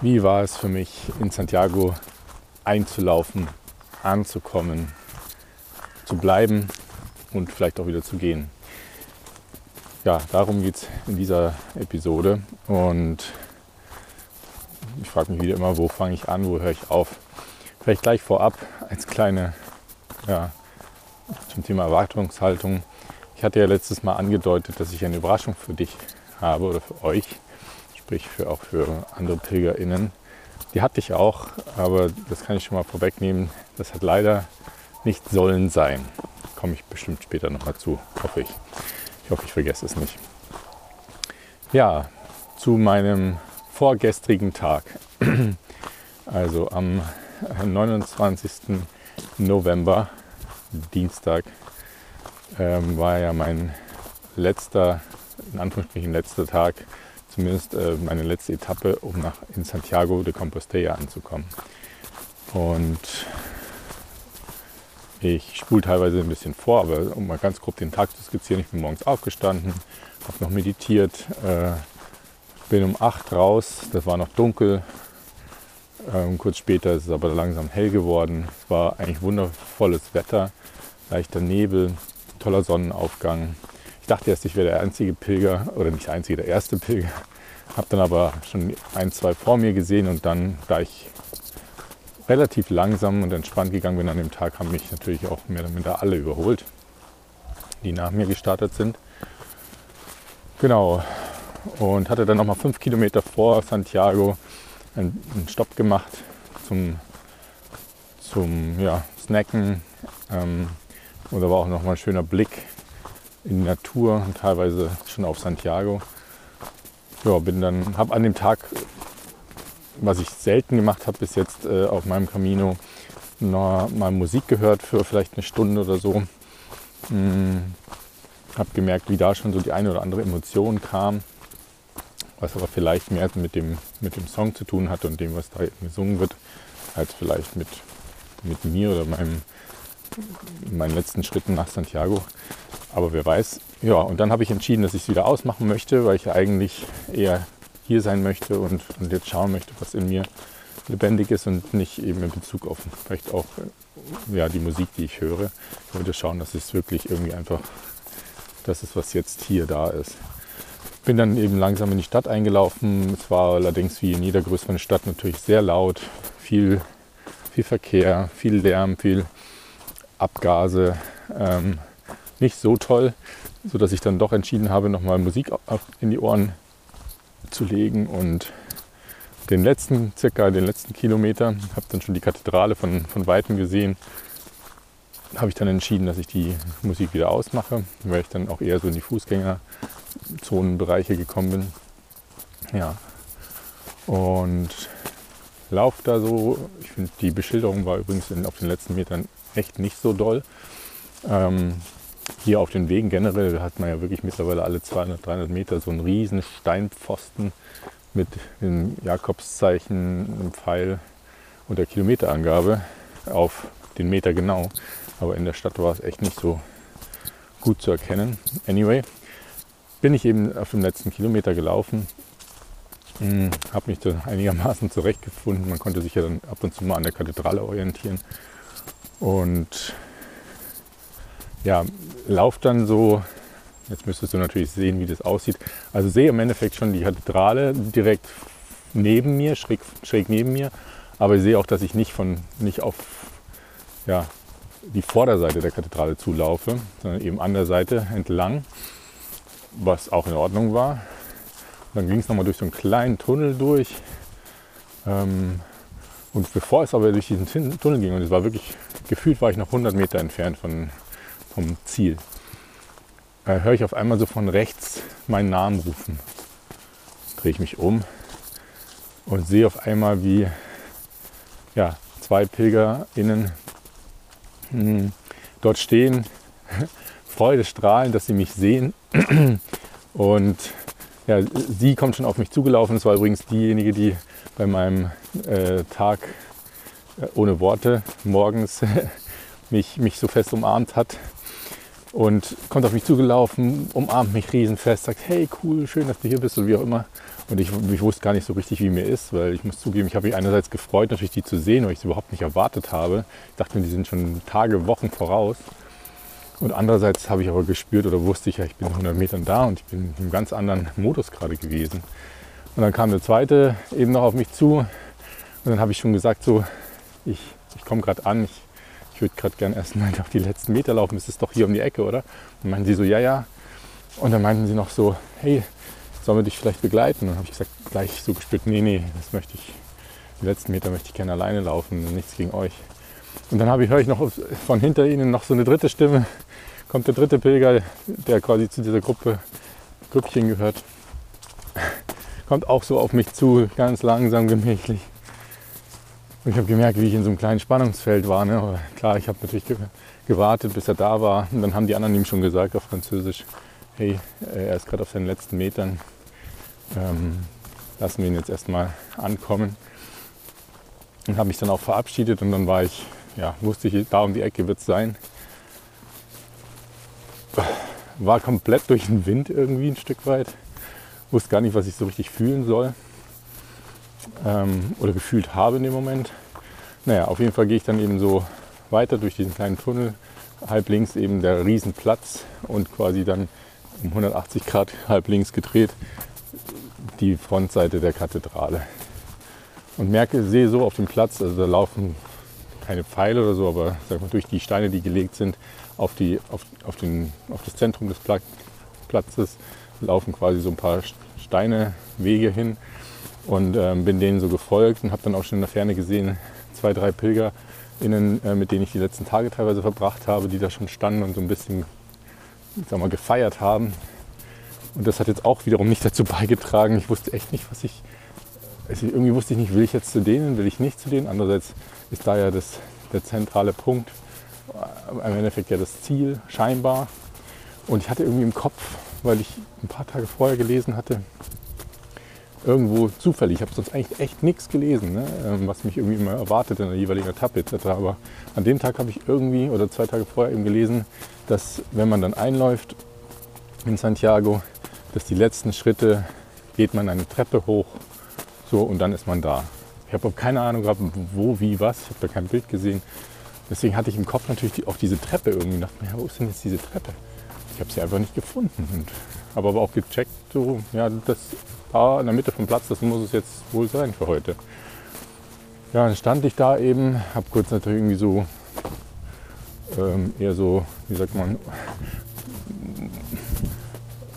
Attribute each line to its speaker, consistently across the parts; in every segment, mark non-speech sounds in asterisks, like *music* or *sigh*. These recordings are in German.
Speaker 1: wie war es für mich in Santiago einzulaufen, anzukommen, zu bleiben und vielleicht auch wieder zu gehen. Ja, darum geht es in dieser Episode und ich frage mich wieder immer, wo fange ich an, wo höre ich auf. Vielleicht gleich vorab als kleine, ja, zum Thema Erwartungshaltung. Ich hatte ja letztes Mal angedeutet, dass ich eine Überraschung für dich habe oder für euch, sprich für, auch für andere PilgerInnen. Die hatte ich auch, aber das kann ich schon mal vorwegnehmen. Das hat leider nicht sollen sein. Komme ich bestimmt später nochmal zu, hoffe ich. Ich hoffe, ich vergesse es nicht. Ja, zu meinem vorgestrigen Tag. *clears throat* Also am 29. November, Dienstag, ähm, war ja mein letzter, in Anführungsstrichen letzter Tag, zumindest äh, meine letzte Etappe, um nach in Santiago de Compostela anzukommen. Und ich spule teilweise ein bisschen vor, aber um mal ganz grob den Tag zu skizzieren, ich bin morgens aufgestanden, habe noch meditiert, äh, bin um 8 raus, das war noch dunkel. Ähm, kurz später ist es aber langsam hell geworden. Es war eigentlich wundervolles Wetter, leichter Nebel, toller Sonnenaufgang. Dachte erst, ich wäre der einzige Pilger oder nicht der einzige, der erste Pilger. Habe dann aber schon ein, zwei vor mir gesehen und dann, da ich relativ langsam und entspannt gegangen bin an dem Tag, haben mich natürlich auch mehr oder minder alle überholt, die nach mir gestartet sind. Genau. Und hatte dann nochmal fünf Kilometer vor Santiago einen, einen Stopp gemacht zum, zum ja, Snacken. Ähm, und da war auch nochmal ein schöner Blick in Natur und teilweise schon auf Santiago. Ja, bin dann, habe an dem Tag, was ich selten gemacht habe bis jetzt äh, auf meinem Camino, noch mal Musik gehört für vielleicht eine Stunde oder so. Hm, habe gemerkt, wie da schon so die eine oder andere Emotion kam, was aber vielleicht mehr mit dem, mit dem Song zu tun hat und dem, was da gesungen wird, als vielleicht mit, mit mir oder meinem in meinen letzten Schritten nach Santiago. Aber wer weiß. Ja, und dann habe ich entschieden, dass ich es wieder ausmachen möchte, weil ich eigentlich eher hier sein möchte und, und jetzt schauen möchte, was in mir lebendig ist und nicht eben in Bezug auf vielleicht auch ja, die Musik, die ich höre. Ich wollte schauen, dass es wirklich irgendwie einfach das ist, was jetzt hier da ist. Bin dann eben langsam in die Stadt eingelaufen. Es war allerdings wie in jeder größeren Stadt natürlich sehr laut, viel, viel Verkehr, viel Lärm, viel Abgase ähm, nicht so toll, sodass ich dann doch entschieden habe, nochmal Musik in die Ohren zu legen und den letzten, circa den letzten Kilometer, habe dann schon die Kathedrale von, von Weitem gesehen, habe ich dann entschieden, dass ich die Musik wieder ausmache, weil ich dann auch eher so in die Fußgängerzonenbereiche gekommen bin. Ja, und laufe da so. Ich finde, die Beschilderung war übrigens in, auf den letzten Metern echt nicht so doll. Ähm, hier auf den Wegen generell hat man ja wirklich mittlerweile alle 200, 300 Meter so einen riesen Steinpfosten mit dem Jakobszeichen, einem Pfeil und der Kilometerangabe auf den Meter genau. Aber in der Stadt war es echt nicht so gut zu erkennen. Anyway, bin ich eben auf dem letzten Kilometer gelaufen, hm, habe mich da einigermaßen zurechtgefunden. Man konnte sich ja dann ab und zu mal an der Kathedrale orientieren. Und ja, lauf dann so, jetzt müsstest du natürlich sehen, wie das aussieht. Also sehe im Endeffekt schon die Kathedrale direkt neben mir, schräg, schräg neben mir. Aber ich sehe auch, dass ich nicht, von, nicht auf ja, die Vorderseite der Kathedrale zulaufe, sondern eben an der Seite entlang, was auch in Ordnung war. Dann ging es nochmal durch so einen kleinen Tunnel durch. Ähm, und bevor es aber durch diesen Tunnel ging, und es war wirklich, gefühlt war ich noch 100 Meter entfernt von, vom Ziel, äh, höre ich auf einmal so von rechts meinen Namen rufen. Drehe ich mich um und sehe auf einmal, wie ja, zwei PilgerInnen mh, hm, dort stehen, *laughs* Freude strahlen, dass sie mich sehen. *clears throat* Und ja, sie kommt schon auf mich zugelaufen. Das war übrigens diejenige, die bei meinem äh, Tag äh, ohne Worte morgens *laughs* mich, mich so fest umarmt hat und kommt auf mich zugelaufen, umarmt mich riesenfest, sagt, hey cool, schön, dass du hier bist und wie auch immer. Und ich, ich, wusste gar nicht so richtig, wie mir ist, weil ich muss zugeben, ich habe mich einerseits gefreut, natürlich die zu sehen, weil ich es überhaupt nicht erwartet habe. Ich dachte mir, die sind schon Tage, Wochen voraus. Und andererseits habe ich aber gespürt oder wusste ich ja, ich bin 100 Metern da und ich bin in einem ganz anderen Modus gerade gewesen. Und dann kam der zweite eben noch auf mich zu und dann habe ich schon gesagt, so, ich, ich komme gerade an, ich, ich würde gerade gerne erst mal *laughs* die letzten Meter laufen, es ist doch hier um die Ecke, oder? Und meinten sie so, ja, ja. Und dann meinten sie noch so, hey, sollen wir dich vielleicht begleiten? Und dann habe ich gesagt, gleich so gespürt, nee, nee, das möchte ich, die letzten Meter möchte ich gerne alleine laufen, nichts gegen euch. Und dann habe ich, höre ich noch von hinter ihnen noch so eine dritte Stimme, kommt der dritte Pilger, der quasi zu dieser Gruppe, Grüppchen gehört, kommt auch so auf mich zu, ganz langsam, gemächlich. Und ich habe gemerkt, wie ich in so einem kleinen Spannungsfeld war. Ne? Aber klar, ich habe natürlich gewartet, bis er da war. Und dann haben die anderen ihm schon gesagt auf Französisch, hey, äh, er ist gerade auf seinen letzten Metern. Ähm, lassen wir ihn jetzt erstmal ankommen. Und habe mich dann auch verabschiedet und dann war ich, ja, wusste ich, da um die Ecke wird es sein. War komplett durch den Wind irgendwie ein Stück weit. Wusste gar nicht, was ich so richtig fühlen soll. Ähm, oder gefühlt habe in dem Moment. Naja, auf jeden Fall gehe ich dann eben so weiter durch diesen kleinen Tunnel. Halb links eben der Riesenplatz und quasi dann um 180 Grad *laughs* halb links gedreht die Frontseite der Kathedrale. Und merke, sehe so auf dem Platz, also da laufen keine Pfeile oder so, aber sag mal, durch die Steine, die gelegt sind, auf, die, auf, auf, den, auf das Zentrum des Platzes laufen quasi so ein paar Steine, Wege hin und ähm, bin denen so gefolgt und habe dann auch schon in der Ferne gesehen, zwei, drei PilgerInnen, äh, mit denen ich die letzten Tage teilweise verbracht habe, die da schon standen und so ein bisschen sag mal, gefeiert haben. Und das hat jetzt auch wiederum nicht dazu beigetragen. Ich wusste echt nicht, was ich. Also irgendwie wusste ich nicht, will ich jetzt zu denen, will ich nicht zu denen. Andererseits ist da ja das, der zentrale Punkt, im Endeffekt ja das Ziel, scheinbar. Und ich hatte irgendwie im Kopf, weil ich ein paar Tage vorher gelesen hatte, irgendwo zufällig, ich habe sonst eigentlich echt nichts gelesen, ne? Ähm, was mich irgendwie immer erwartet in der jeweiligen Etappe etc. Aber an dem Tag habe ich irgendwie oder zwei Tage vorher eben gelesen, dass wenn man dann einläuft in Santiago, dass die letzten Schritte geht man eine Treppe hoch so und dann ist man da. Ich habe keine Ahnung gehabt, wo, wie, was. Ich habe da kein Bild gesehen. Deswegen hatte ich im Kopf natürlich die, auch diese Treppe irgendwie. Ich dachte mir, wo ist denn jetzt diese Treppe? Ich habe sie einfach nicht gefunden. Und habe aber auch gecheckt, so, ja, das da in der Mitte vom Platz, das muss es jetzt wohl sein für heute. Ja, dann stand ich da eben, habe kurz natürlich irgendwie so ähm, eher so, wie sagt man,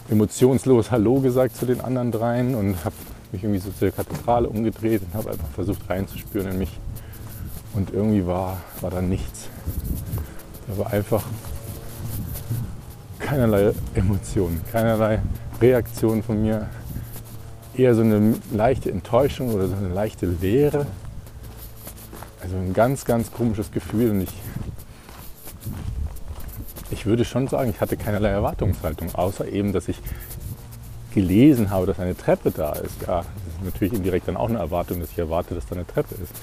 Speaker 1: emotionslos Hallo gesagt zu den anderen dreien und habe mich irgendwie so zur Kathedrale umgedreht und habe einfach versucht reinzuspüren in mich. Und irgendwie war, war da nichts. Da war einfach keinerlei Emotionen, keinerlei Reaktion von mir. Eher so eine leichte Enttäuschung oder so eine leichte Leere. Also ein ganz, ganz komisches Gefühl. Und ich ich würde schon sagen, ich hatte keinerlei Erwartungshaltung, außer eben, dass ich gelesen habe, dass eine Treppe da ist. Ja, das ist natürlich indirekt dann auch eine Erwartung, dass ich erwarte, dass da eine Treppe ist.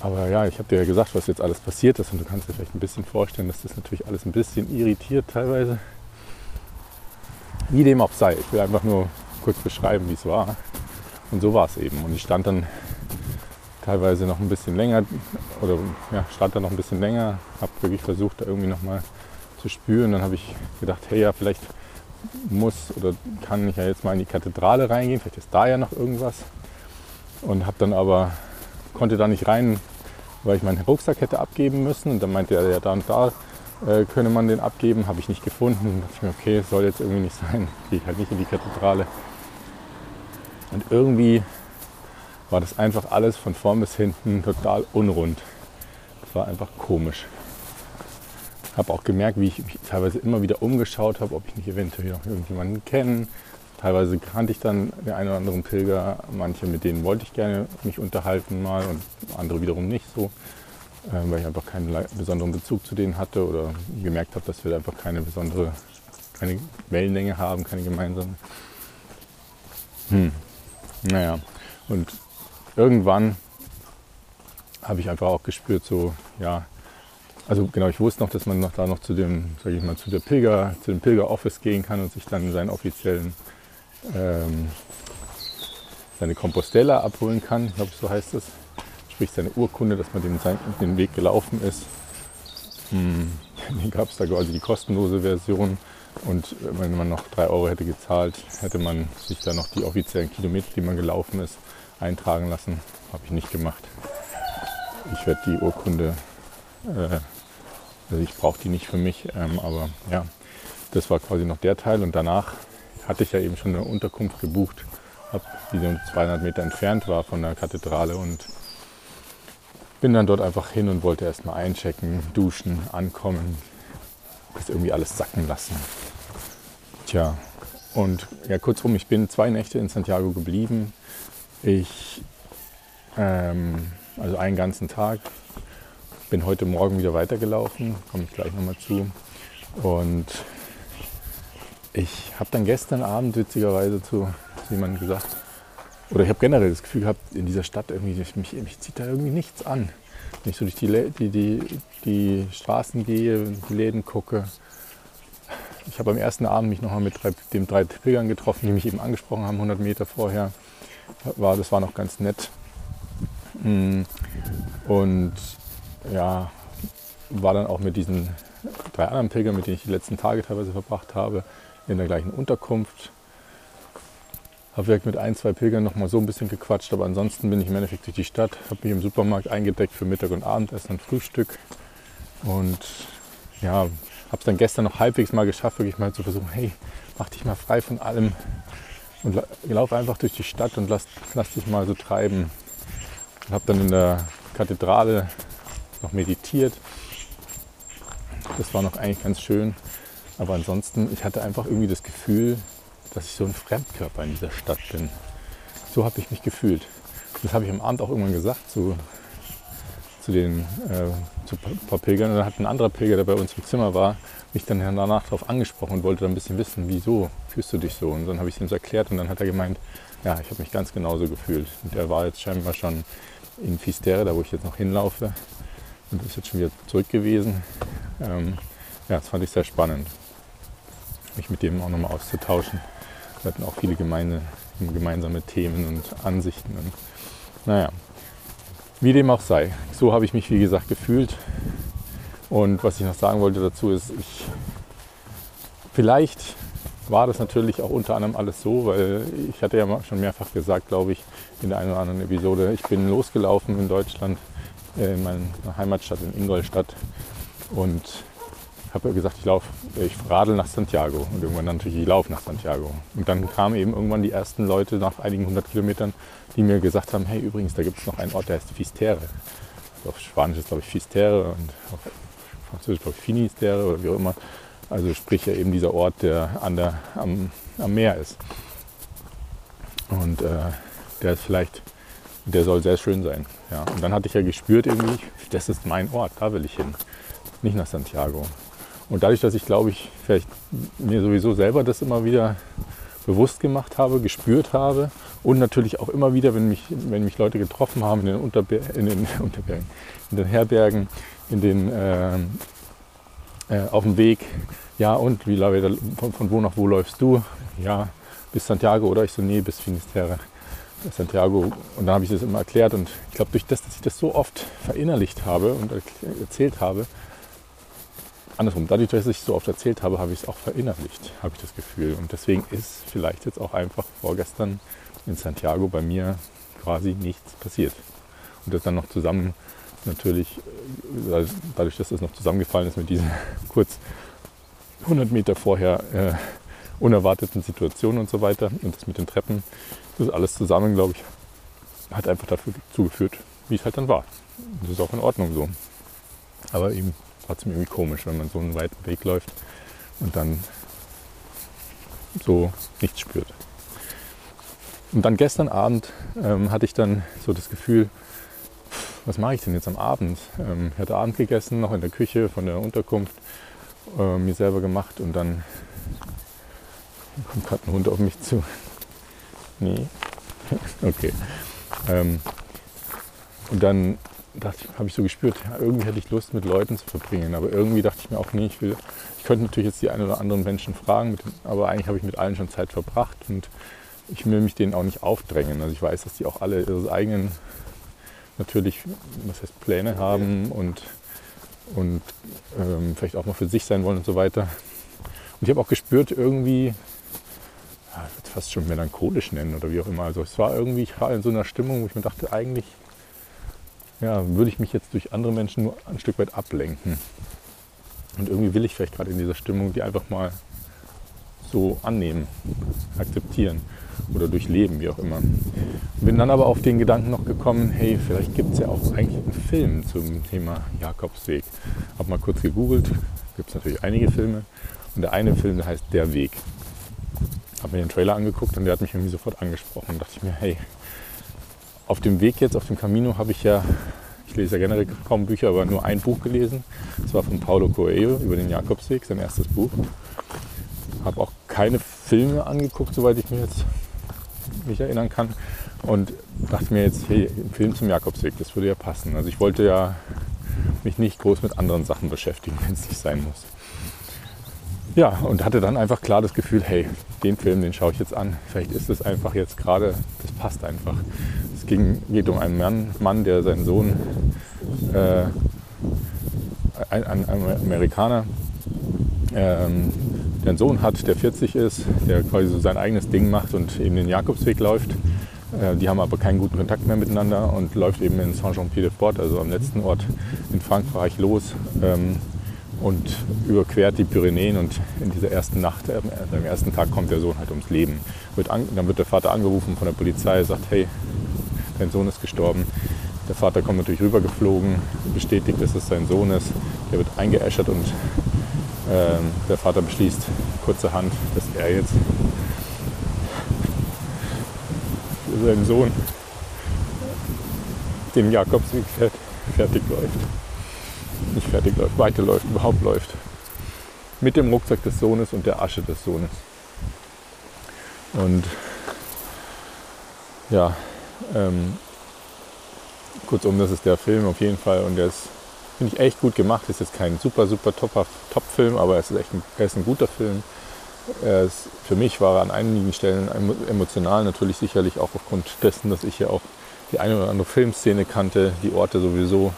Speaker 1: Aber ja, ich habe dir ja gesagt, was jetzt alles passiert ist und du kannst dir vielleicht ein bisschen vorstellen, dass das natürlich alles ein bisschen irritiert teilweise. Wie dem auch sei, ich will einfach nur kurz beschreiben, wie es war. Und so war es eben. Und ich stand dann teilweise noch ein bisschen länger oder ja, stand da noch ein bisschen länger, habe wirklich versucht, da irgendwie nochmal zu spüren. Dann habe ich gedacht, hey ja, vielleicht muss oder kann ich ja jetzt mal in die Kathedrale reingehen, vielleicht ist da ja noch irgendwas. Und habe dann aber, konnte da nicht rein, weil ich meinen Rucksack hätte abgeben müssen. Und dann meinte er, ja da und da äh, könne man den abgeben, habe ich nicht gefunden. Und dachte ich mir, okay, soll jetzt irgendwie nicht sein, *laughs* gehe ich halt nicht in die Kathedrale. Und irgendwie war das einfach alles von vorn bis hinten total unrund. Das war einfach komisch habe auch gemerkt, wie ich mich teilweise immer wieder umgeschaut habe, ob ich nicht eventuell noch irgendjemanden kenne. Teilweise kannte ich dann den einen oder anderen Pilger, manche mit denen wollte ich gerne mich unterhalten mal und andere wiederum nicht so, äh, weil ich einfach keinen besonderen Bezug zu denen hatte oder gemerkt habe, dass wir einfach keine besondere, keine Wellenlänge haben, keine gemeinsame. Hm. Naja, und irgendwann habe ich einfach auch gespürt, so, ja, also genau, ich wusste noch, dass man noch da noch zu dem, sage ich mal, zu der Pilger, zu dem Pilger-Office gehen kann und sich dann seinen offiziellen ähm, seine Compostella abholen kann, ich glaube so heißt es. Sprich seine Urkunde, dass man den, den Weg gelaufen ist. Hm, *laughs* den gab es da quasi die kostenlose Version. Und wenn man noch 3 Euro hätte gezahlt, hätte man sich da noch die offiziellen Kilometer, die man gelaufen ist, eintragen lassen. Habe ich nicht gemacht. Ich werde die Urkunde, äh, also ich brauche die nicht für mich, ähm, aber ja, das war quasi noch der Teil. Und danach hatte ich ja eben schon eine Unterkunft gebucht, die so 200 Meter entfernt war von der Kathedrale und bin dann dort einfach hin und wollte erstmal einchecken, duschen, ankommen, das irgendwie alles sacken lassen. Tja, und ja, kurzum, ich bin zwei Nächte in Santiago geblieben. Ich, ähm, also einen ganzen Tag, bin heute Morgen wieder weitergelaufen, komme ich gleich nochmal zu. Und ich habe dann gestern Abend witzigerweise zu jemandem gesagt, oder ich habe generell das Gefühl gehabt, in dieser Stadt irgendwie, mich, mich zieht da irgendwie nichts an. Wenn ich so durch die, die, die, die Straßen gehe, die Läden gucke. Ich habe am ersten Abend mich nochmal mit drei, den drei Pilgern getroffen, die mich eben angesprochen haben, 100 Meter vorher. War, das war noch ganz nett. Mm. Und ja, war dann auch mit diesen drei anderen Pilgern, mit denen ich die letzten Tage teilweise verbracht habe, in der gleichen Unterkunft. Habe mit ein, zwei Pilgern noch mal so ein bisschen gequatscht, aber ansonsten bin ich im Endeffekt durch die Stadt, habe mich im Supermarkt eingedeckt für Mittag und Abendessen und Frühstück. Und ja, habe es dann gestern noch halbwegs mal geschafft, wirklich mal zu versuchen, hey, mach dich mal frei von allem und lauf einfach durch die Stadt und lass, lass dich mal so treiben. Und habe dann in der Kathedrale noch meditiert. Das war noch eigentlich ganz schön. Aber ansonsten, ich hatte einfach irgendwie das Gefühl, dass ich so ein Fremdkörper in dieser Stadt bin. So habe ich mich gefühlt. Das habe ich am Abend auch irgendwann gesagt zu, zu den äh, zu ein paar Pilgern. Und dann hat ein anderer Pilger, der bei uns im Zimmer war, mich dann danach darauf angesprochen und wollte dann ein bisschen wissen, wieso fühlst du dich so? Und dann habe ich es ihm erklärt und dann hat er gemeint, ja, ich habe mich ganz genauso gefühlt. Und er war jetzt scheinbar schon in Fistere, da wo ich jetzt noch hinlaufe. Und ist jetzt schon wieder zurück gewesen. Ähm, ja, das fand ich sehr spannend mich mit dem auch nochmal auszutauschen. Wir hatten auch viele gemeine, gemeinsame Themen und Ansichten. Und, naja, wie dem auch sei. So habe ich mich, wie gesagt, gefühlt. Und was ich noch sagen wollte dazu ist, ich, vielleicht war das natürlich auch unter anderem alles so, weil ich hatte ja schon mehrfach gesagt, glaube ich, in der einen oder anderen Episode, ich bin losgelaufen in Deutschland, äh, in meiner Heimatstadt in Ingolstadt und habe gesagt, ich laufe, ich radel nach Santiago und irgendwann natürlich, ich laufe nach Santiago. Und dann kamen eben irgendwann die ersten Leute nach einigen hundert Kilometern, die mir gesagt haben, hey übrigens, da gibt es noch einen Ort, der heißt Fistere. Also auf Spanisch ist glaube ich Fistere und auf Französisch glaube ich Finisterre oder wie auch immer. Also sprich ja eben dieser Ort, der, an der am, am Meer ist. Und äh, der ist vielleicht, der soll sehr schön sein. Ja. Und dann hatte ich ja gespürt irgendwie, das ist mein Ort, da will ich hin. Nicht nach Santiago. Und dadurch, dass ich glaube ich vielleicht mir sowieso selber das immer wieder bewusst gemacht habe, gespürt habe und natürlich auch immer wieder, wenn mich, wenn mich Leute getroffen haben in den, Unterber in den, *laughs* Unterbergen, in den Herbergen, in den, äh, äh, auf dem Weg, ja und wie von, von wo nach wo läufst du? Ja, bis Santiago oder ich so, nee, bis Finisterre. Santiago und dann habe ich das immer erklärt und ich glaube durch das, dass ich das so oft verinnerlicht habe und erzählt habe, andersrum, dadurch, dass ich so oft erzählt habe, habe ich es auch verinnerlicht, habe ich das Gefühl. Und deswegen ist vielleicht jetzt auch einfach vorgestern in Santiago bei mir quasi nichts passiert. Und das dann noch zusammen natürlich, äh, dadurch, dass das noch zusammengefallen ist mit diesen *laughs* kurz 100 Meter vorher äh, unerwarteten Situationen und so weiter und das mit den Treppen, das alles zusammen, glaube ich, hat einfach dafür zugeführt, wie es halt dann war. Das ist auch in Ordnung so. Aber eben trotzdem irgendwie komisch, wenn man so einen weiten Weg läuft und dann so nichts spürt. Und dann gestern Abend ähm, hatte ich dann so das Gefühl, was mache ich denn jetzt am Abend? Ähm, ich hatte Abend gegessen, noch in der Küche von der Unterkunft, äh, mir selber gemacht und dann kommt gerade ein Hund auf mich zu. *laughs* Nee. *laughs* okay. Ähm, und dann habe ich so gespürt, ja, irgendwie hätte ich Lust, mit Leuten zu verbringen. Aber irgendwie dachte ich mir auch, nee, ich will, ich könnte natürlich jetzt die einen oder anderen Menschen fragen, den, aber eigentlich habe ich mit allen schon Zeit verbracht und ich will mich denen auch nicht aufdrängen. Also ich weiß, dass die auch alle ihre eigenen natürlich, was heißt, Pläne haben und, und ähm, vielleicht auch mal für sich sein wollen und so weiter. Und ich habe auch gespürt, irgendwie, ja, ich würde es fast schon melancholisch nennen oder wie auch immer. Also es war irgendwie, ich war in so einer Stimmung, wo ich mir dachte, eigentlich ja, würde ich mich jetzt durch andere Menschen nur ein Stück weit ablenken. Und irgendwie will ich vielleicht gerade in dieser Stimmung die einfach mal so annehmen, akzeptieren oder durchleben, wie auch immer. Bin dann aber auf den Gedanken noch gekommen, hey, vielleicht gibt es ja auch eigentlich einen Film zum Thema Jakobsweg. Hab mal kurz gegoogelt, gibt es natürlich einige Filme. Und der eine Film, der heißt Der Weg. Hab mir den Trailer angeguckt und der hat mich irgendwie sofort angesprochen. Da dachte ich mir, hey, auf dem Weg jetzt, auf dem Camino, habe ich ja, ich lese ja generell kaum Bücher, aber nur ein Buch gelesen. Das war von Paulo Coelho über den Jakobsweg, sein erstes Buch. Habe auch keine Filme angeguckt, soweit ich mich jetzt mich erinnern kann. Und dachte mir jetzt, hey, ein Film zum Jakobsweg, das würde ja passen. Also ich wollte ja mich nicht groß mit anderen Sachen beschäftigen, *laughs* wenn es nicht sein muss. Ja, und hatte dann einfach klar das Gefühl, hey, den Film, den schaue ich jetzt an. Vielleicht ist es einfach jetzt gerade, das passt einfach. Es ging, geht um einen Mann, Mann der seinen Sohn, äh, ein, ein, Amerikaner, ähm, der einen Sohn hat, der 40 ist, der quasi so sein eigenes Ding macht und eben den Jakobsweg läuft. Äh, die haben aber keinen guten Kontakt mehr miteinander und läuft eben in Saint-Jean-Pied-de-Port, also am letzten Ort in Frankreich, los. Ähm, und überquert die Pyrenäen und in dieser ersten Nacht, äh, am ersten Tag kommt der Sohn halt ums Leben. Wird an, dann wird der Vater angerufen von der Polizei, sagt, hey, dein Sohn ist gestorben. Der Vater kommt natürlich rübergeflogen, bestätigt, dass es sein Sohn ist. Der wird eingeäschert und äh, der Vater beschließt kurzerhand, dass er jetzt für seinen Sohn den Jakobsweg fertig läuft nicht fertig läuft, weiterläuft, überhaupt läuft. Mit dem Rucksack des Sohnes und der Asche des Sohnes. Und ja, ähm, kurzum, das ist der Film auf jeden Fall und der ist, finde ich, echt gut gemacht. Ist jetzt kein super, super Top-Film, aber es ist echt ein, er ist ein guter Film. Ist, für mich war er an einigen Stellen emotional natürlich sicherlich auch aufgrund dessen, dass ich ja auch die eine oder andere Filmszene kannte, die Orte sowieso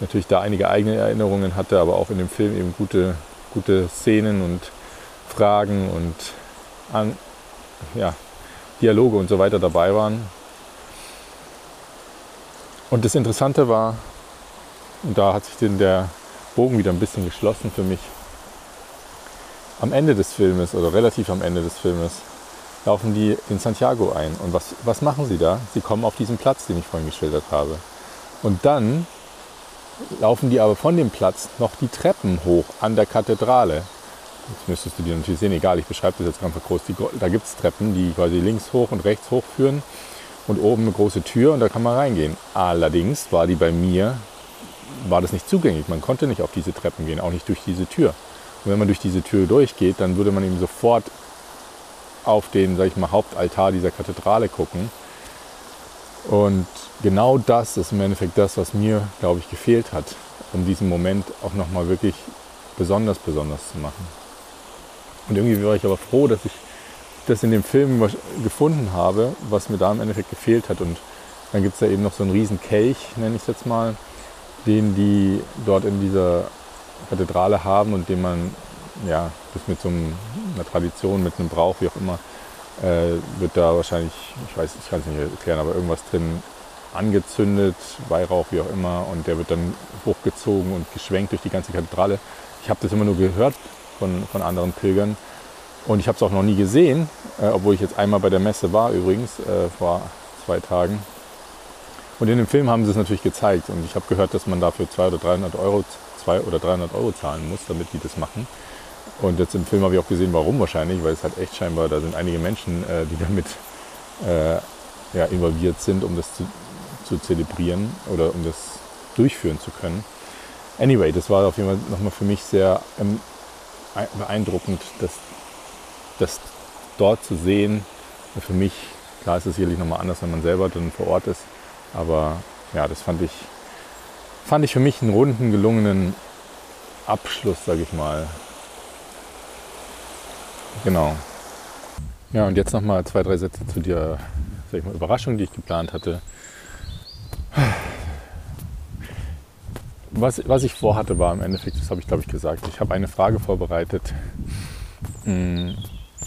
Speaker 1: natürlich da einige eigene Erinnerungen hatte, aber auch in dem Film eben gute, gute Szenen und Fragen und an, ja, Dialoge und so weiter dabei waren. Und das Interessante war, und da hat sich denn der Bogen wieder ein bisschen geschlossen für mich, am Ende des Filmes oder relativ am Ende des Filmes laufen die in Santiago ein. Und was, was machen sie da? Sie kommen auf diesen Platz, den ich vorhin geschildert habe. Und dann laufen die aber von dem Platz noch die Treppen hoch an der Kathedrale. Jetzt müsstest du dir natürlich sehen, egal, ich beschreibe das jetzt einfach groß. Die, da gibt es Treppen, die quasi links hoch und rechts hoch führen und oben eine große Tür und da kann man reingehen. Allerdings war die bei mir, war das nicht zugänglich. Man konnte nicht auf diese Treppen gehen, auch nicht durch diese Tür. Und wenn man durch diese Tür durchgeht, dann würde man eben sofort auf den, sag ich mal, Hauptaltar dieser Kathedrale gucken. Und genau das ist im Endeffekt das, was mir, glaube ich, gefehlt hat, um diesen Moment auch nochmal wirklich besonders, besonders zu machen. Und irgendwie war ich aber froh, dass ich das in dem Film gefunden habe, was mir da im Endeffekt gefehlt hat. Und dann gibt es da eben noch so einen riesen Kelch, nenne ich es jetzt mal, den die dort in dieser Kathedrale haben und den man, ja, das mit so einer Tradition, mit einem Brauch, wie auch immer, äh, wird da wahrscheinlich, ich weiß, ich kann es nicht erklären, aber irgendwas drin angezündet, Weihrauch, wie auch immer, und der wird dann hochgezogen und geschwenkt durch die ganze Kathedrale. Ich habe das immer nur gehört von, von anderen Pilgern und ich habe es auch noch nie gesehen, äh, obwohl ich jetzt einmal bei der Messe war übrigens, äh, vor zwei Tagen. Und in dem Film haben sie es natürlich gezeigt und ich habe gehört, dass man dafür 200 oder 300 Euro, 200 oder 300 Euro zahlen muss, damit die das machen. Und jetzt im Film habe ich auch gesehen, warum wahrscheinlich, weil es halt echt scheinbar, da sind einige Menschen, äh, die damit äh, ja, involviert sind, um das zu, zu zelebrieren oder um das durchführen zu können. Anyway, das war auf jeden Fall nochmal für mich sehr ähm, beeindruckend, das, das dort zu sehen. Für mich, klar ist es sicherlich nochmal anders, wenn man selber dann vor Ort ist, aber ja, das fand ich, fand ich für mich einen runden, gelungenen Abschluss, sage ich mal. Genau. Ja, und jetzt nochmal zwei, drei Sätze zu der sag ich mal, Überraschung, die ich geplant hatte. Was, was ich vorhatte, war im Endeffekt, das habe ich glaube ich gesagt, ich habe eine Frage vorbereitet mm,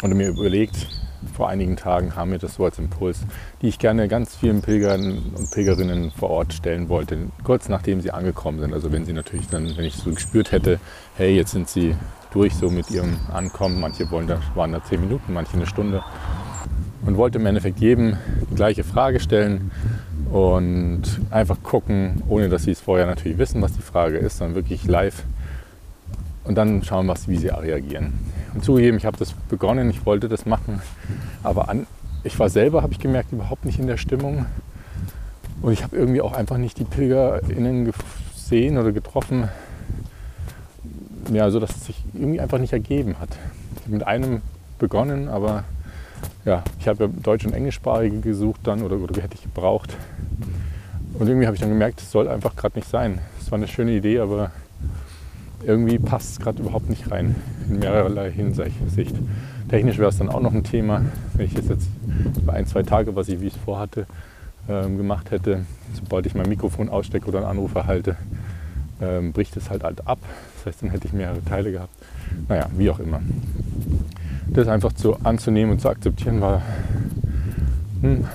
Speaker 1: und mir überlegt, vor einigen Tagen haben wir das so als Impuls, die ich gerne ganz vielen Pilgern und Pilgerinnen vor Ort stellen wollte, kurz nachdem sie angekommen sind. Also wenn sie natürlich dann, wenn ich so gespürt hätte, hey, jetzt sind sie durch so mit ihrem Ankommen, manche wollen da, waren da zehn Minuten, manche eine Stunde und wollte im Endeffekt jedem die gleiche Frage stellen und einfach gucken, ohne dass sie es vorher natürlich wissen, was die Frage ist, sondern wirklich live und dann schauen, was, wie sie reagieren. Zugegeben, ich habe das begonnen, ich wollte das machen, aber an, ich war selber, habe ich gemerkt, überhaupt nicht in der Stimmung. Und ich habe irgendwie auch einfach nicht die PilgerInnen gesehen oder getroffen, ja, so dass es sich irgendwie einfach nicht ergeben hat. Ich habe mit einem begonnen, aber ja, ich habe ja Deutsch- und Englischsprachige gesucht dann oder, oder hätte ich gebraucht. Und irgendwie habe ich dann gemerkt, es soll einfach gerade nicht sein. Es war eine schöne Idee, aber irgendwie passt es gerade überhaupt nicht rein in mehrerlei Hinsicht. Technisch wäre es dann auch noch ein Thema, wenn ich jetzt, jetzt über ein, zwei Tage, was ich wie es vorhatte, ähm, gemacht hätte. Sobald ich mein Mikrofon ausstecke oder einen Anruf erhalte, ähm, bricht es halt halt ab. Das heißt, dann hätte ich mehrere Teile gehabt. Naja, wie auch immer. Das einfach zu anzunehmen und zu akzeptieren war hm,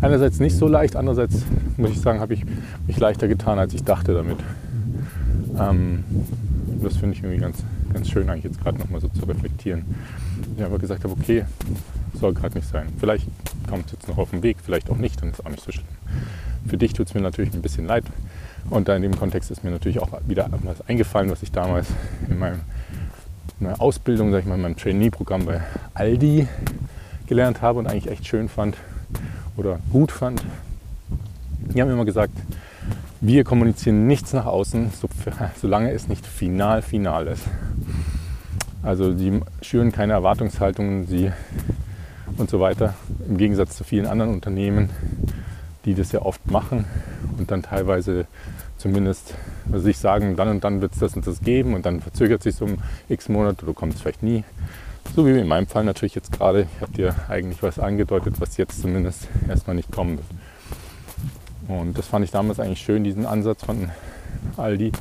Speaker 1: einerseits nicht so leicht, andererseits muss ich sagen, habe ich mich leichter getan, als ich dachte damit. Ähm, das finde ich irgendwie ganz, ganz schön, eigentlich jetzt gerade nochmal so zu reflektieren. Ich aber gesagt habe, okay, soll gerade nicht sein. Vielleicht kommt es jetzt noch auf den Weg, vielleicht auch nicht, dann ist auch nicht so schlimm. Für dich tut es mir natürlich ein bisschen leid. Und da in dem Kontext ist mir natürlich auch wieder was eingefallen, was ich damals in meinem, meiner Ausbildung, sag ich mal, in meinem Trainee-Programm bei Aldi gelernt habe und eigentlich echt schön fand oder gut fand. Die haben immer gesagt, wir kommunizieren nichts nach außen, solange es nicht final final ist. Also sie schüren keine Erwartungshaltungen sie und so weiter. Im Gegensatz zu vielen anderen Unternehmen, die das ja oft machen und dann teilweise zumindest sich sagen, dann und dann wird es das und das geben und dann verzögert sich so um x Monate oder kommt es vielleicht nie. So wie in meinem Fall natürlich jetzt gerade. Ich habe dir eigentlich was angedeutet, was jetzt zumindest erstmal nicht kommen wird. Und das fand ich damals eigentlich schön, diesen Ansatz von Aldi.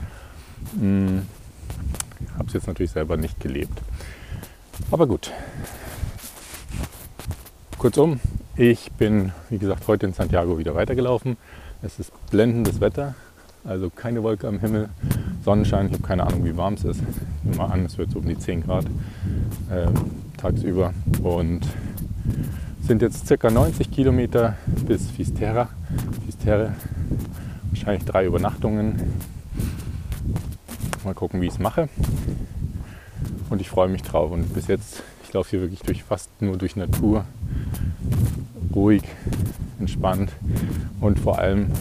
Speaker 1: Hm, habe es jetzt natürlich selber nicht gelebt. Aber gut. Kurzum, ich bin, wie gesagt, heute in Santiago wieder weitergelaufen. Es ist blendendes Wetter, also keine Wolke am Himmel, Sonnenschein. Ich habe keine Ahnung, wie warm es ist. Ich nehme mal an, es wird so um die 10 Grad äh, tagsüber. Und sind jetzt circa 90 Kilometer bis Fisterra. Fisterre, wahrscheinlich drei Übernachtungen. Mal gucken, wie ich es mache. Und ich freue mich drauf. Und bis jetzt, ich laufe hier wirklich durch fast nur durch Natur. Ruhig, entspannt und vor allem,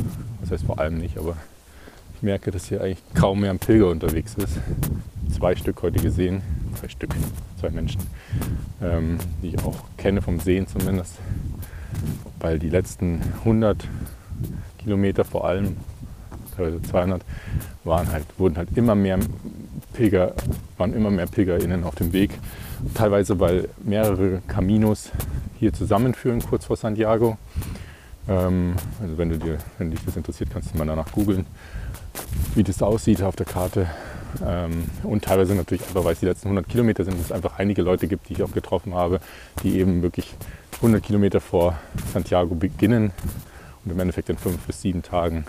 Speaker 1: was heißt vor allem nicht, aber ich merke, dass hier eigentlich kaum mehr ein Pilger unterwegs ist. Zwei Stück heute gesehen, zwei Stück, zwei Menschen, ähm, die ich auch kenne vom Sehen zumindest, weil die letzten 100 Kilometer vor allem, teilweise 200, waren halt, wurden halt immer mehr Pilger, waren immer mehr PilgerInnen auf dem Weg. Teilweise, weil mehrere Caminos hier zusammenführen, kurz vor Santiago. Ähm, also wenn, du dir, wenn dich das interessiert, kannst du mal danach googeln, wie das aussieht auf der Karte. Ähm, und teilweise natürlich einfach, weil es die letzten 100 Kilometer sind, es einfach einige Leute gibt, die ich auch getroffen habe, die eben wirklich 100 Kilometer vor Santiago beginnen und im Endeffekt in fünf bis sieben Tagen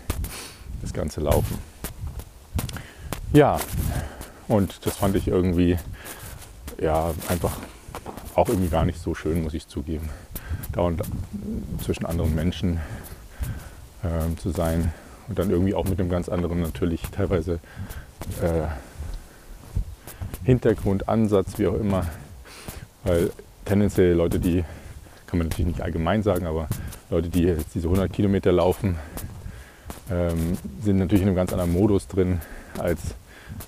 Speaker 1: das Ganze laufen. Ja, und das fand ich irgendwie ja einfach auch irgendwie gar nicht so schön, muss ich zugeben. Dauernd zwischen anderen Menschen äh, zu sein und dann irgendwie auch mit einem ganz anderen natürlich teilweise äh, Hintergrund, Ansatz, wie auch immer. Weil tendenziell Leute, die, kann man natürlich nicht allgemein sagen, aber Leute, die jetzt diese 100 Kilometer laufen, ähm, sind natürlich in einem ganz anderen Modus drin als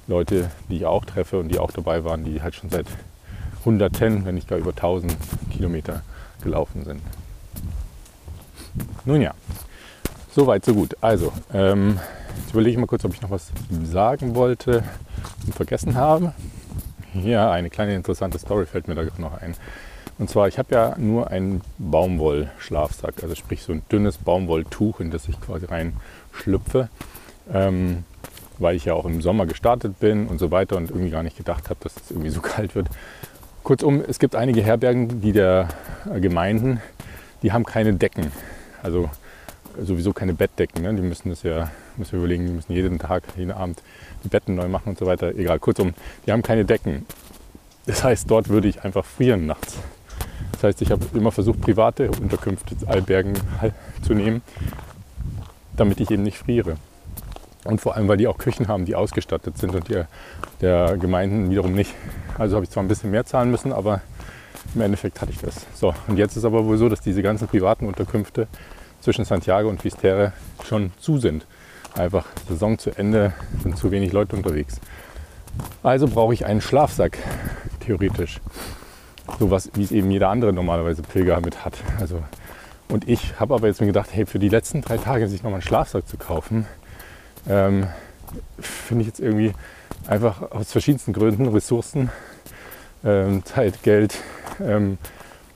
Speaker 1: Leute, die ich auch treffe und die auch dabei waren, die halt schon seit Hunderten, wenn nicht gar über 1000 Kilometer gelaufen sind. Nun ja, so weit, so gut. Also, ähm, jetzt überlege ich mal kurz, ob ich noch was sagen wollte und vergessen habe. Ja, eine kleine interessante Story fällt mir da noch ein. Und zwar, ich habe ja nur einen Baumwollschlafsack, also sprich so ein dünnes Baumwolltuch, in das ich quasi reinschlüpfe, ähm, weil ich ja auch im Sommer gestartet bin und so weiter und irgendwie gar nicht gedacht habe, dass es irgendwie so *laughs* kalt wird. Kurzum, es gibt einige Herbergen, die der Gemeinden, die haben keine Decken, also sowieso keine Bettdecken. Ne? Die müssen das ja, müssen wir überlegen, die müssen jeden Tag, jeden Abend die Betten neu machen und so weiter. Egal, kurzum, die haben keine Decken. Das heißt, dort würde ich einfach frieren nachts. Das heißt, ich habe immer versucht, private Unterkünfte, Albergen zu nehmen, damit ich eben nicht friere. Und vor allem, weil die auch Küchen haben, die ausgestattet sind und die der Gemeinden wiederum nicht. Also habe ich zwar ein bisschen mehr zahlen müssen, aber im Endeffekt hatte ich das. So, und jetzt ist aber wohl so, dass diese ganzen privaten Unterkünfte zwischen Santiago und Fistere schon zu sind. Einfach Saison zu Ende, sind zu wenig Leute unterwegs. Also brauche ich einen Schlafsack, theoretisch. So was, wie es eben jeder andere normalerweise Pilger mit hat. Also, und ich habe aber jetzt mir gedacht, hey, für die letzten drei Tage sich nochmal einen Schlafsack zu kaufen, ähm, finde ich jetzt irgendwie einfach aus verschiedensten Gründen, Ressourcen, ähm, Zeit, Geld ähm,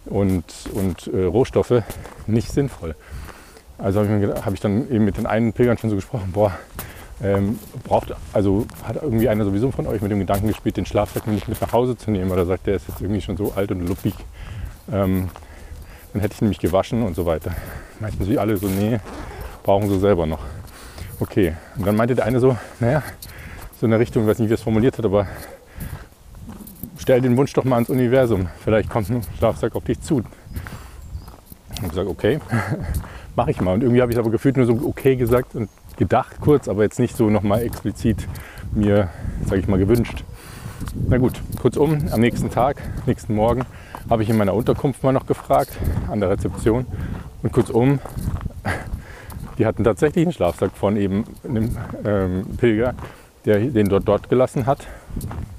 Speaker 1: und, und äh, Rohstoffe nicht sinnvoll. Also habe ich, hab ich, dann eben mit den einen Pilgern schon so gesprochen, boah, ähm, braucht, also hat irgendwie einer sowieso von euch mit dem Gedanken gespielt, den Schlafsack nicht mit nach Hause zu nehmen oder sagt, der ist jetzt irgendwie schon so alt und luppig. Ähm, dann hätte ich nämlich gewaschen und so weiter. *laughs* Meinten sie alle so, nee, brauchen sie selber noch. Okay, und dann meinte der eine so, naja, so in der Richtung, ich weiß nicht, wie er es formuliert hat, aber stell den Wunsch doch mal ans Universum. Vielleicht kommt ein Schlafsack auf dich zu. Und ich gesagt, okay, *laughs* mache ich mal. Und irgendwie habe ich aber gefühlt nur so okay gesagt und gedacht kurz, aber jetzt nicht so nochmal explizit mir, sage ich mal, gewünscht. Na gut, kurzum, am nächsten Tag, nächsten Morgen, habe ich in meiner Unterkunft mal noch gefragt, an der Rezeption. Und kurzum, *laughs* die hatten tatsächlich einen Schlafsack von eben einem ähm, Pilger, der den dort dort gelassen hat,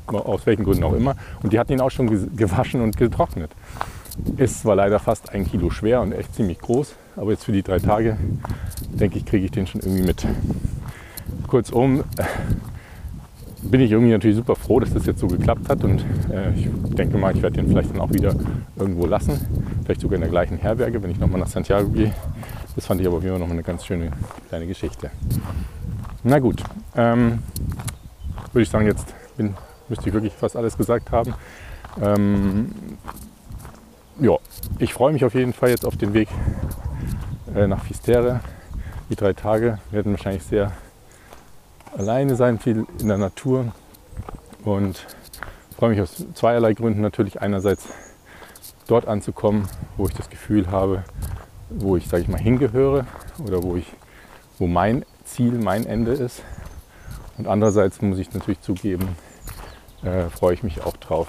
Speaker 1: aus welchen Gründen auch immer. Und die hatten ihn auch schon gewaschen und getrocknet. Ist zwar leider fast ein Kilo schwer und echt ziemlich groß, aber jetzt für die drei Tage, denke ich, kriege ich den schon irgendwie mit. Kurzum, äh, bin ich irgendwie natürlich super froh, dass das jetzt so geklappt hat und äh, ich denke mal, ich werde den vielleicht dann auch wieder irgendwo lassen. Vielleicht sogar in der gleichen Herberge, wenn ich nochmal nach Santiago gehe. Das fand ich aber auf jeden Fall noch eine ganz schöne kleine Geschichte. Na gut, ähm, würde ich sagen, jetzt bin, müsste ich wirklich fast alles gesagt haben. Ähm, ja, ich freue mich auf jeden Fall jetzt auf den Weg nach Fistere. Die drei Tage werden wahrscheinlich sehr alleine sein, viel in der Natur und freue mich aus zweierlei Gründen natürlich einerseits dort anzukommen, wo ich das Gefühl habe, wo ich, sage ich mal, hingehöre oder wo ich, wo mein Ziel, mein Ende ist. Und andererseits muss ich natürlich zugeben, äh, freue ich mich auch drauf,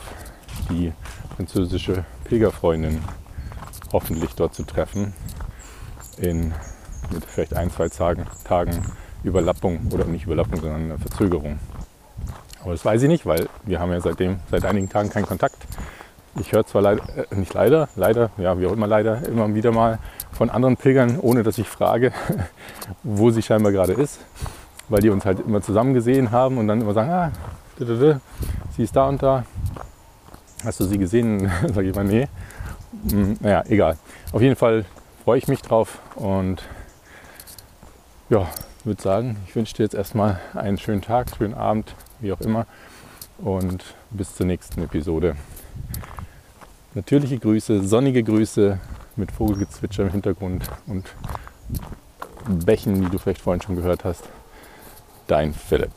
Speaker 1: die französische Pilgerfreundin hoffentlich dort zu treffen. In mit vielleicht ein, zwei Tagen, Tagen Überlappung oder nicht Überlappung, sondern eine Verzögerung. Aber das weiß ich nicht, weil wir haben ja seitdem, seit einigen Tagen keinen Kontakt. Ich höre zwar leider, äh, nicht leider, leider, ja, wie auch immer leider, immer wieder mal von anderen Pilgern, ohne dass ich frage, *laughs* wo sie scheinbar gerade ist, weil die uns halt immer zusammen gesehen haben und dann immer sagen, ah, sie ist da und da. Hast du sie gesehen? *laughs* Sage ich mal, nee. Hm, naja, egal. Auf jeden Fall freue ich mich drauf und ja, würde sagen, ich wünsche dir jetzt erstmal einen schönen Tag, schönen Abend, wie auch immer und bis zur nächsten Episode. Natürliche Grüße, sonnige Grüße mit Vogelgezwitscher im Hintergrund und Bächen, die du vielleicht vorhin schon gehört hast. Dein Philipp.